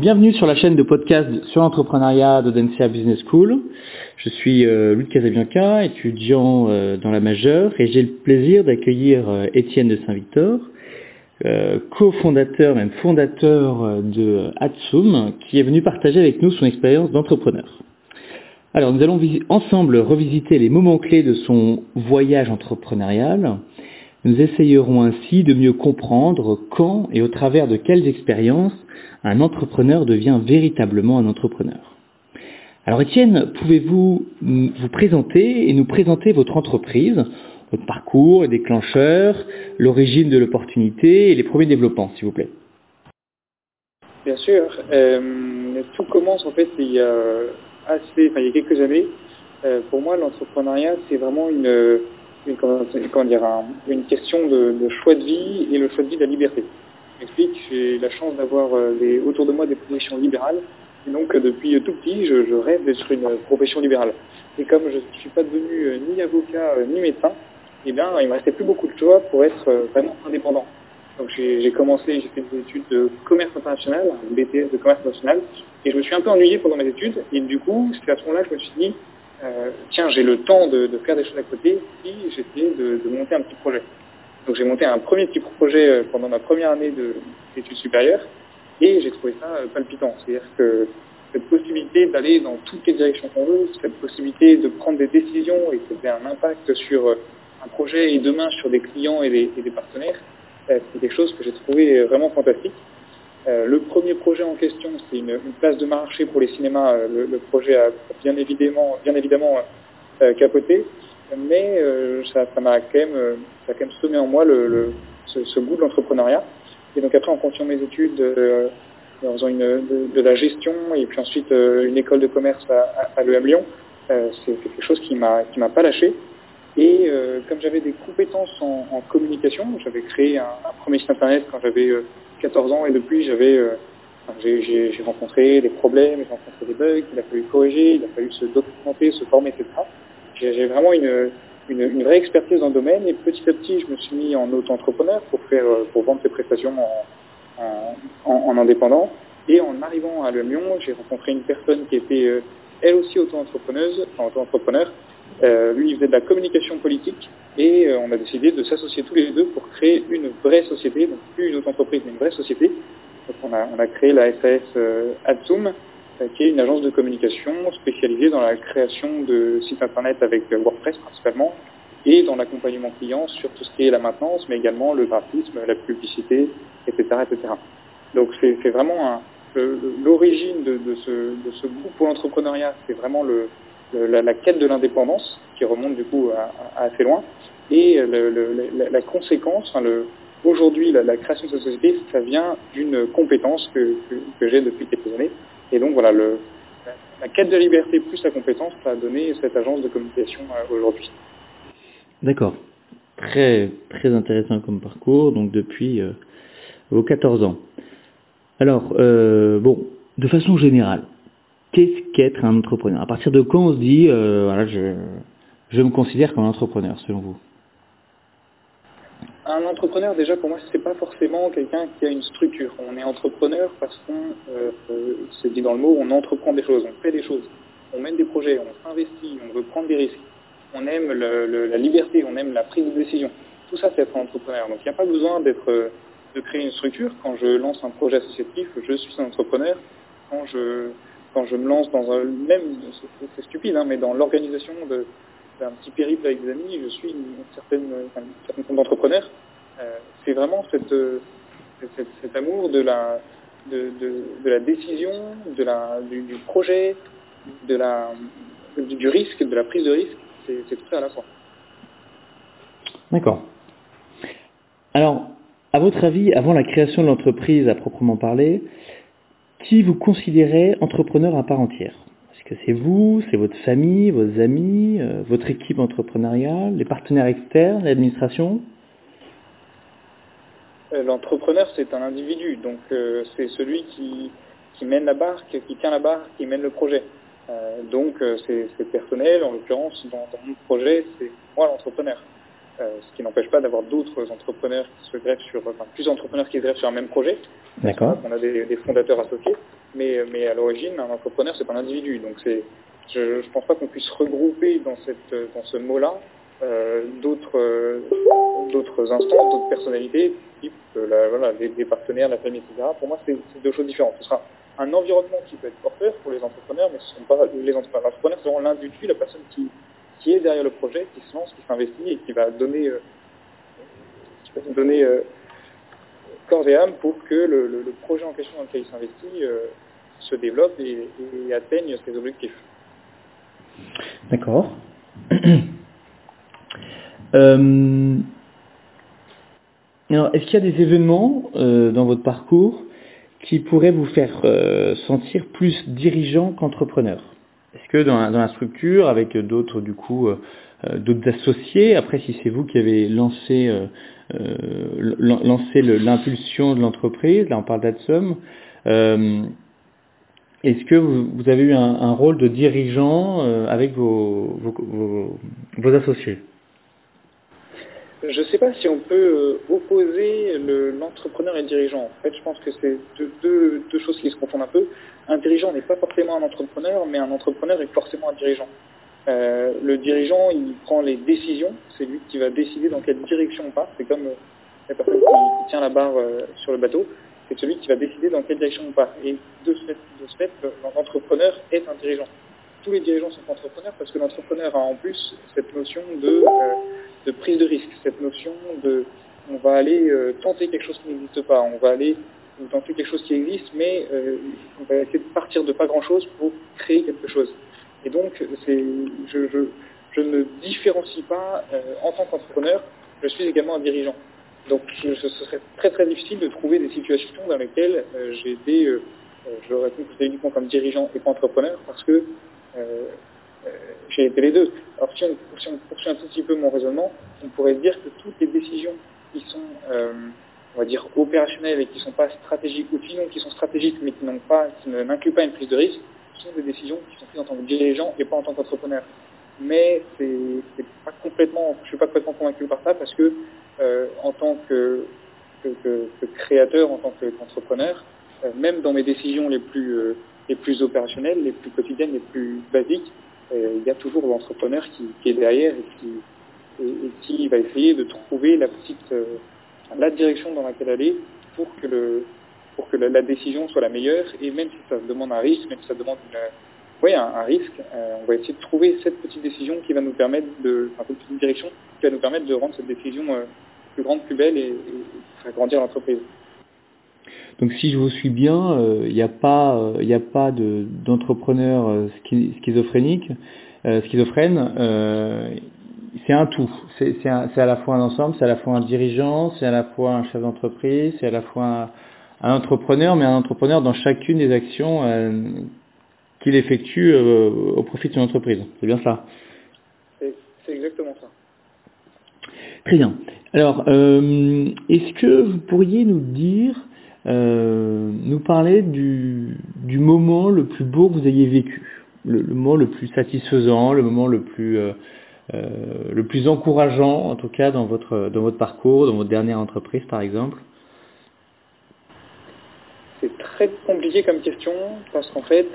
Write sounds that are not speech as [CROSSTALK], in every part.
Bienvenue sur la chaîne de podcast sur l'entrepreneuriat d'Odensia Business School. Je suis euh, Luc Casabianca, étudiant euh, dans la majeure, et j'ai le plaisir d'accueillir euh, Étienne de Saint-Victor, euh, cofondateur, même fondateur de Atsum, qui est venu partager avec nous son expérience d'entrepreneur. Alors nous allons ensemble revisiter les moments clés de son voyage entrepreneurial. Nous essayerons ainsi de mieux comprendre quand et au travers de quelles expériences un entrepreneur devient véritablement un entrepreneur. Alors Étienne, pouvez-vous vous présenter et nous présenter votre entreprise, votre parcours, les déclencheurs, l'origine de l'opportunité et les premiers développements, s'il vous plaît? Bien sûr. Euh, tout commence en fait il y a assez, enfin il y a quelques années. Euh, pour moi, l'entrepreneuriat c'est vraiment une, une, une question de, choix de vie et le choix de vie de la liberté. Je m'explique. J'ai la chance d'avoir euh, autour de moi des professions libérales. Et donc euh, depuis tout petit, je, rêve d'être une profession libérale. Et comme je ne suis pas devenu euh, ni avocat ni médecin, eh bien, il me restait plus beaucoup de choix pour être vraiment indépendant. Donc j'ai commencé, j'ai fait des études de commerce international, BTS de commerce international, et je me suis un peu ennuyé pendant mes études, et du coup, c'est à ce moment-là je me suis dit, euh, tiens, j'ai le temps de, faire des choses à côté, si j'essayais de, monter un petit projet. Donc j'ai monté un premier petit projet euh, pendant ma première année de- d'études supérieures, et j'ai trouvé ça euh, palpitant. C'est-à-dire que cette possibilité d'aller dans toutes les directions qu'on veut, cette possibilité de prendre des décisions et que ça un impact sur un projet et demain sur des clients et des, et des partenaires, c'est quelque chose que j'ai trouvé vraiment fantastique. Euh, le premier projet en question, c'est une, place de marché pour les cinémas. Euh, Le, projet a bien évidemment, bien évidemment euh, capoté, mais ça m'a quand même, ça a quand même semé en moi le, ce, goût de l'entrepreneuriat. Et donc après, en continuant mes études, en faisant une, de, la gestion et puis ensuite une école de commerce à, l'EM Lyon, c'est quelque chose qui m'a qui m'a pas lâché. Et comme j'avais des compétences en, communication, j'avais créé un, premier site internet quand j'avais 14 ans et depuis j'avais euh, j'ai- rencontré des problèmes, j'ai rencontré des bugs, il a fallu corriger, il a fallu se documenter, se former, etc. J'ai vraiment une, une, vraie expertise dans le domaine et petit à petit je me suis mis en auto-entrepreneur pour faire euh, pour vendre ces prestations en- en indépendant. Et en arrivant à Le Lyon, j'ai rencontré une personne qui était euh, elle aussi auto-entrepreneuse, enfin auto-entrepreneur, euh, lui, il faisait de la communication politique et euh, on a décidé de s'associer tous les deux pour créer une vraie société, donc plus une autre entreprise, mais une vraie société. On a, créé la SAS euh, Adsum, euh, qui est une agence de communication spécialisée dans la création de sites internet avec euh, WordPress principalement et dans l'accompagnement client sur tout ce qui est la maintenance, mais également le graphisme, la publicité, etc. etc. Donc c'est vraiment l'origine de, ce, de ce goût pour l'entrepreneuriat, c'est vraiment le- la, quête de l'indépendance qui remonte du coup à, assez loin. Et la, conséquence, aujourd'hui la, création de cette société, ça vient d'une compétence que, j'ai depuis quelques années. Et donc voilà, la, quête de liberté plus la compétence, ça a donné cette agence de communication euh, aujourd'hui. D'accord. Très, très intéressant comme parcours, donc depuis euh, vos 14 ans. Alors, euh, bon, de façon générale, qu'est-ce qu'être un entrepreneur? À partir de quand on se dit, euh, voilà, je, je me considère comme un entrepreneur, selon vous? Un entrepreneur, déjà, pour moi, c'est pas forcément quelqu'un qui a une structure. On est entrepreneur parce qu'on, euh, euh, c'est dit dans le mot, on entreprend des choses, on fait des choses, on mène des projets, on s'investit, on veut prendre des risques, on aime la liberté, on aime la prise de décision. Tout ça, c'est être entrepreneur. Donc, il n'y a pas besoin d'être, euh, de créer une structure. Quand je lance un projet associatif, je suis un entrepreneur. Quand je, quand je me lance dans un, même, c'est- stupide, hein, mais dans l'organisation d'un petit périple avec des amis, je suis une certaine, enfin, une certaine forme d'entrepreneur. Euh, c'est vraiment euh, cette- cet amour de la, de, de, la décision, de la, du, projet, de la, du, risque, de la prise de risque. C'est, tout à la fois. D'accord. Alors, à votre avis, avant la création de l'entreprise à proprement parler, qui vous considérez entrepreneur à part entière Est-ce que c'est vous, c'est votre famille, vos amis, euh, votre équipe entrepreneuriale, les partenaires externes, l'administration? Euh, L'entrepreneur, c'est un individu, donc euh, c'est celui qui, mène la barque, qui tient la barque, qui mène le projet. Donc c'est personnel, en l'occurrence, dans mon projet, c'est moi l'entrepreneur. Euh, ce qui n'empêche pas d'avoir d'autres entrepreneurs qui se greffent sur, enfin, plusieurs entrepreneurs qui se greffent sur un même projet. D'accord. On a des, des fondateurs associés. mais, mais à l'origine, un entrepreneur, c'est pas un individu. Donc c'est, je ne pense pas qu'on puisse regrouper dans, cette, dans ce mot-là euh, d'autres euh, d'autres instances, d'autres personnalités, type euh, la, voilà, des, des, partenaires, la famille, etc. Pour moi, c'est deux choses différentes. Ce sera un environnement qui peut être porteur pour les entrepreneurs, mais ce ne sont pas les entrepreneurs. L'entrepreneur, c'est vraiment l'individu, la personne qui, qui est derrière le projet, qui se lance, qui s'investit et qui va donner, euh, donner euh, corps et âme pour que le, projet en question dans lequel il s'investit euh, se développe et, et, atteigne ses objectifs. D'accord. [CLEARS THROAT] Alors, est-ce qu'il y a des événements dans votre parcours qui pourraient vous faire sentir plus dirigeant qu'entrepreneur? Est-ce que dans la, dans la, structure, avec d'autres du coup, d'autres associés, après si c'est vous qui avez lancé, lancé l'impulsion de l'entreprise, là on parle d'Adsum, est-ce que vous, vous, avez eu un, un, rôle de dirigeant avec vos, vos, vos, vos associés? Je ne sais pas si on peut opposer l'entrepreneur le, et le dirigeant. En fait, je pense que c'est deux, choses qui se confondent un peu. Un dirigeant n'est pas forcément un entrepreneur, mais un entrepreneur est forcément un dirigeant. Euh, le dirigeant, il prend les décisions, c'est lui qui va décider dans quelle direction on part. C'est comme la personne qui, tient la barre euh, sur le bateau, c'est celui qui va décider dans quelle direction on part. Et de ce fait l'entrepreneur est un dirigeant tous les dirigeants sont entrepreneurs parce que l'entrepreneur a en plus cette notion de, euh, prise de risque, cette notion de on va aller euh, tenter quelque chose qui n'existe pas, on va aller tenter quelque chose qui existe, mais euh, on va essayer de partir de pas grand-chose pour créer quelque chose. Et donc, je, je, je, ne différencie pas en tant qu'entrepreneur, je suis également un dirigeant. Donc, je, ce serait très très difficile de trouver des situations dans lesquelles j'ai été, je réponds uniquement comme dirigeant et pas entrepreneur, parce que euh, j'ai été les deux. Alors si on, poursuit un tout petit peu mon raisonnement, on pourrait dire que toutes les décisions qui sont, euh, on va dire, opérationnelles et qui ne sont pas stratégiques, ou sinon qui sont stratégiques mais qui n'ont pas, qui n'incluent pas une prise de risque, sont des décisions qui sont prises en tant que dirigeant et pas en tant qu'entrepreneur. Mais je suis pas complètement convaincu par ça parce que euh, en tant que, créateur, en tant qu'entrepreneur, euh, même dans mes décisions les plus euh, les plus opérationnelles, les plus quotidiennes, les plus basiques, euh, il y a toujours l'entrepreneur qui, est derrière et qui, et, et va essayer de trouver la petite, euh, la direction dans laquelle aller pour que le, pour que la, décision soit la meilleure. Et même si ça demande un risque, même si ça demande oui, un, risque, euh, on va essayer de trouver cette petite décision qui va nous permettre de, enfin, cette petite direction qui va nous permettre de rendre cette décision plus grande, plus belle et, et faire grandir l'entreprise. Donc si je vous suis bien, il n'y a pas, il a pas d'entrepreneur euh, schizophrénique, euh, schizophrène. Euh, c'est un tout. C'est à la fois un ensemble, c'est à la fois un dirigeant, c'est à la fois un chef d'entreprise, c'est à la fois un, un, entrepreneur, mais un entrepreneur dans chacune des actions euh, qu'il effectue euh, au profit de son entreprise. C'est bien ça C'est exactement ça. Très bien. Alors, euh, est-ce que vous pourriez nous dire euh, nous parler du, moment le plus beau que vous ayez vécu, le, moment le plus satisfaisant, le moment le plus euh, euh, le plus encourageant, en tout cas dans votre dans votre parcours, dans votre dernière entreprise par exemple. C'est très compliqué comme question parce qu'en fait,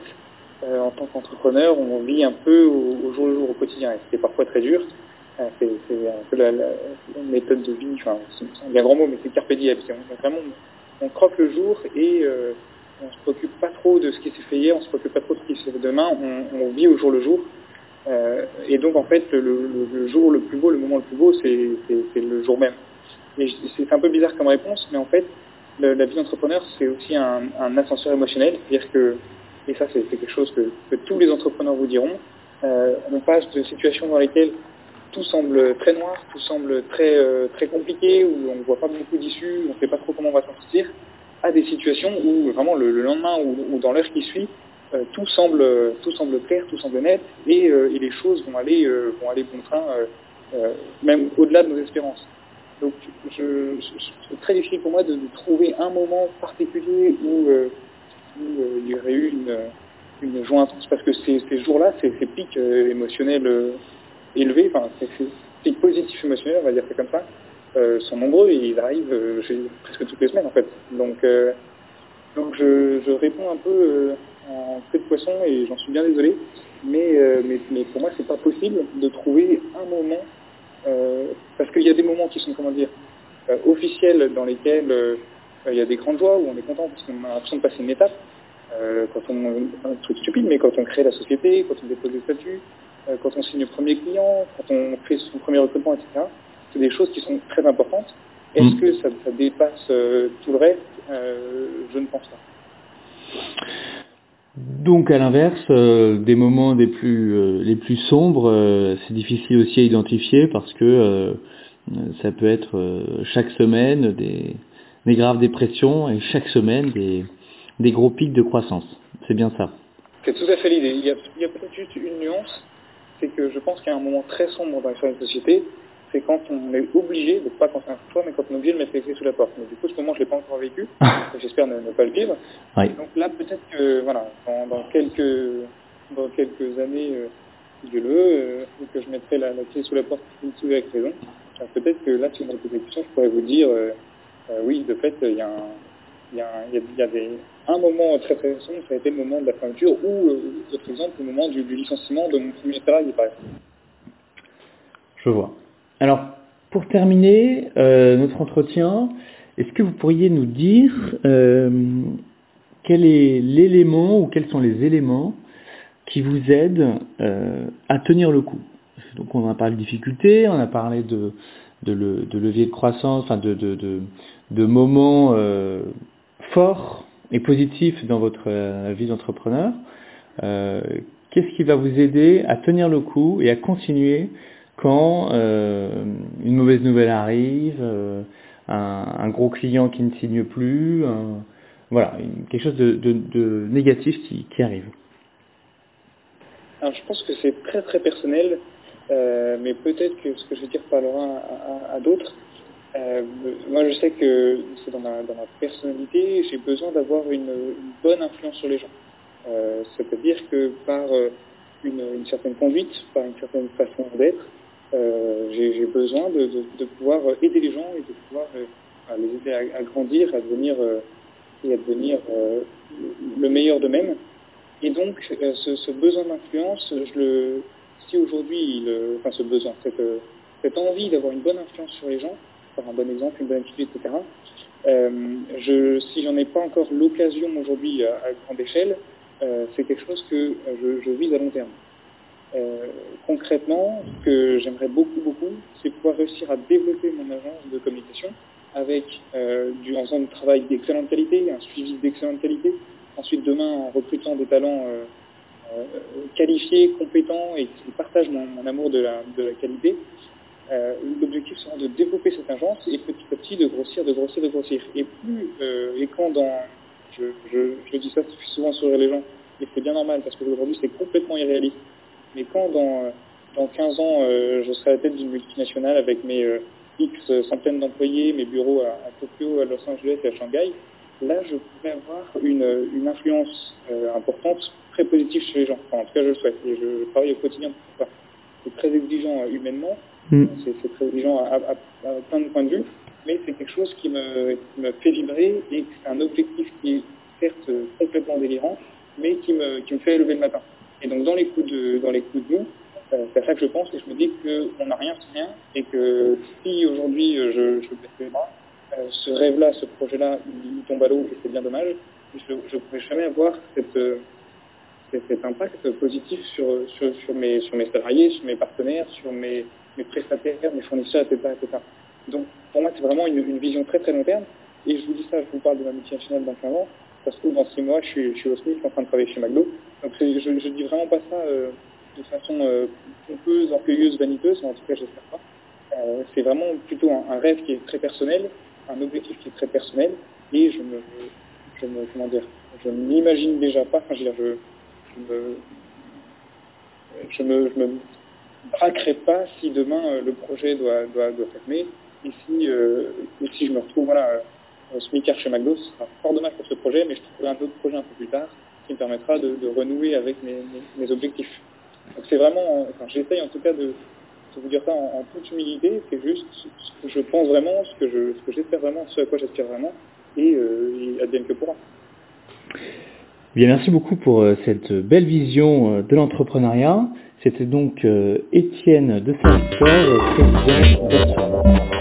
en tant qu'entrepreneur, on vit un peu au, jour le jour, au quotidien, et c'est parfois très dur. C'est un peu la, méthode de vie, enfin, c'est un grand mot, mais c'est carpe diem. Vraiment, on croque le jour et euh, on se préoccupe pas trop de ce qui s'est fait hier, on se préoccupe pas trop de ce qui se fait demain, on, vit au jour le jour. Euh, et donc en fait, le, jour le plus beau, le moment le plus beau, c'est le jour même. Et c'est un peu bizarre comme réponse, mais en fait, la vie d'entrepreneur, c'est aussi un, ascenseur émotionnel, c'est-à-dire que, et ça c'est quelque chose que, que, tous les entrepreneurs vous diront, euh, on passe de situations dans lesquelles tout semble très noir, tout semble très euh, très compliqué, où on ne voit pas beaucoup d'issues, on ne sait pas trop comment on va s'en sortir, à des situations où vraiment le, le lendemain ou, dans l'heure qui suit, euh, tout semble tout semble clair, tout semble net, et, euh, et les choses vont aller vont aller bon train, même au-delà de nos espérances. Donc c'est très difficile pour moi de, trouver un moment particulier où, où il y aurait eu une, une joie intense, parce que ces, ces jours-là, ces, ces pics émotionnels élevés, enfin, ces positifs émotionnels, on va dire c'est comme ça, euh, sont nombreux et ils arrivent euh, presque toutes les semaines en fait. Donc, euh, Donc je, réponds un peu en queue de poisson et j'en suis bien désolé, mais, mais, mais, pour moi c'est pas possible de trouver un moment, parce qu'il y a des moments qui sont comment dire officiels dans lesquels il y a des grandes joies où on est content parce qu'on a l'impression de passer une étape. quand on, un truc stupide, mais quand on crée la société, quand on dépose des statuts, quand on signe le premier client, quand on fait son premier recrutement, etc. C'est des choses qui sont très importantes. Est-ce Mm. que ça, ça dépasse euh, tout le reste? Euh, Je ne pense pas. Donc à l'inverse, euh, des moments des plus, euh, les plus sombres, euh, c'est difficile aussi à identifier parce que euh, ça peut être euh, chaque semaine des, des graves dépressions et chaque semaine des, des gros pics de croissance. C'est bien ça. C'est tout à fait l'idée. Il y a, a peut-être juste une nuance, c'est que je pense qu'il y a un moment très sombre dans l'histoire d'une société, c'est quand on est obligé, donc pas quand c'est un choix, mais quand on est obligé de mettre les clés sous la porte. Mais du coup, ce moment, je l'ai pas encore vécu, et j'espère ne, ne pas le vivre. Oui. Donc là, peut-être que, voilà, dans, dans quelques, dans quelques années, euh, Dieu le veut, euh, que je mettrai la, la clé sous la porte sous avec raison. Peut-être que là, si vous me posez des questions, je pourrais vous dire, euh, euh, oui, de fait, il y a un, il y a, il y a, il y a des, un moment très très sombre, ça a été le moment de la fermeture, ou, euh, autre exemple, le moment du, licenciement de mon premier salarié, par. Je vois. Alors, pour terminer euh, notre entretien, est-ce que vous pourriez nous dire euh, quel est l'élément ou quels sont les éléments qui vous aident euh, à tenir le coup? Donc, on a parlé de difficultés, on a parlé de, de, le, de levier de croissance, enfin de moments forts et positifs dans votre euh, vie d'entrepreneur. Euh, Qu'est-ce qui va vous aider à tenir le coup et à continuer quand euh, une mauvaise nouvelle arrive, un, gros client qui ne signe plus, voilà, quelque chose de, négatif qui, arrive? Alors je pense que c'est très très personnel, mais peut-être que ce que je vais dire parlera à, à d'autres. Euh, moi je sais que c'est dans ma, personnalité, j'ai besoin d'avoir une, bonne influence sur les gens. Euh, C'est-à-dire que par une, une, certaine conduite, par une certaine façon d'être, euh, j'ai besoin de, pouvoir aider les gens et de pouvoir euh, les aider à, grandir, à devenir euh, et à devenir euh, le meilleur d'eux-mêmes. Et donc, euh, ce, besoin d'influence, si aujourd'hui, enfin ce besoin, cette envie d'avoir une bonne influence sur les gens, un bon exemple, une bonne attitude, etc. Euh, je, si j'en ai pas encore l'occasion aujourd'hui à, à, grande échelle, c'est quelque chose que je, vise à long terme. Euh, concrètement, ce que j'aimerais beaucoup, beaucoup, c'est pouvoir réussir à développer mon agence de communication avec euh, du, en faisant du travail d'excellente qualité, un suivi d'excellente qualité, ensuite demain en recrutant des talents euh, qualifiés, compétents et qui partagent mon, amour de la qualité. Euh, L'objectif sera de développer cette agence et petit à petit de grossir, de grossir, de grossir. Et plus, et quand dans, je, je, je dis ça souvent sur les gens, et c'est bien normal parce qu'aujourd'hui c'est complètement irréaliste mais quand dans, dans 15 ans, euh, je serai à la tête d'une multinationale avec mes euh, X centaines d'employés, mes bureaux à, Tokyo, à Los Angeles et à Shanghai, là, je pourrais avoir une, une influence euh, importante, très positive chez les gens. En tout cas, je le souhaite. Et je, je travaille au quotidien pour ça. C'est très exigeant humainement, mm. c'est très exigeant à, plein de points de vue, mais c'est quelque chose qui me, fait vibrer et c'est un objectif qui est certes complètement délirant, mais qui me, qui me fait lever le matin. Et donc dans les coups de dans les coups de euh, c'est à ça que je pense et je me dis qu'on n'a rien sans rien et que si aujourd'hui je, je baisse les bras, euh, ce rêve-là, ce projet-là, il tombe à l'eau et c'est bien dommage, je ne pourrais jamais avoir cet, cet impact positif sur, sur, sur, mes, sur mes salariés, sur mes partenaires, sur mes, mes prestataires, mes fournisseurs, etc. etc. Donc pour moi c'est vraiment une, vision très très long terme et je vous dis ça, je vous parle de ma multinationale dans 15 ans, ça se trouve dans 6 mois je suis, au SMIC en train de travailler chez McDo, donc je ne dis vraiment pas ça euh, de façon euh, pompeuse, orgueilleuse, vaniteuse, en tout cas j'espère pas. Euh, c'est vraiment plutôt un, rêve qui est très personnel, un objectif qui est très personnel, et je me, je me comment dire, je m'imagine déjà pas, enfin je veux dire, je me, je me braquerai pas si demain euh, le projet doit, doit, fermer, et si, euh, et si je me retrouve voilà, au smicard chez McDo, ce sera fort dommage pour ce projet, mais je trouverai un autre projet un peu plus tard qui me permettra de, de renouer avec mes, mes, objectifs. Donc c'est vraiment, enfin, j'essaye en tout cas de, de, vous dire ça en, toute humilité, c'est juste ce que je pense vraiment, ce que je, vraiment, ce à quoi j'aspire vraiment, et, euh, advienne que pourra. bien, merci beaucoup pour cette belle vision de l'entrepreneuriat. C'était donc Étienne de Saint-Victor, président d'Action.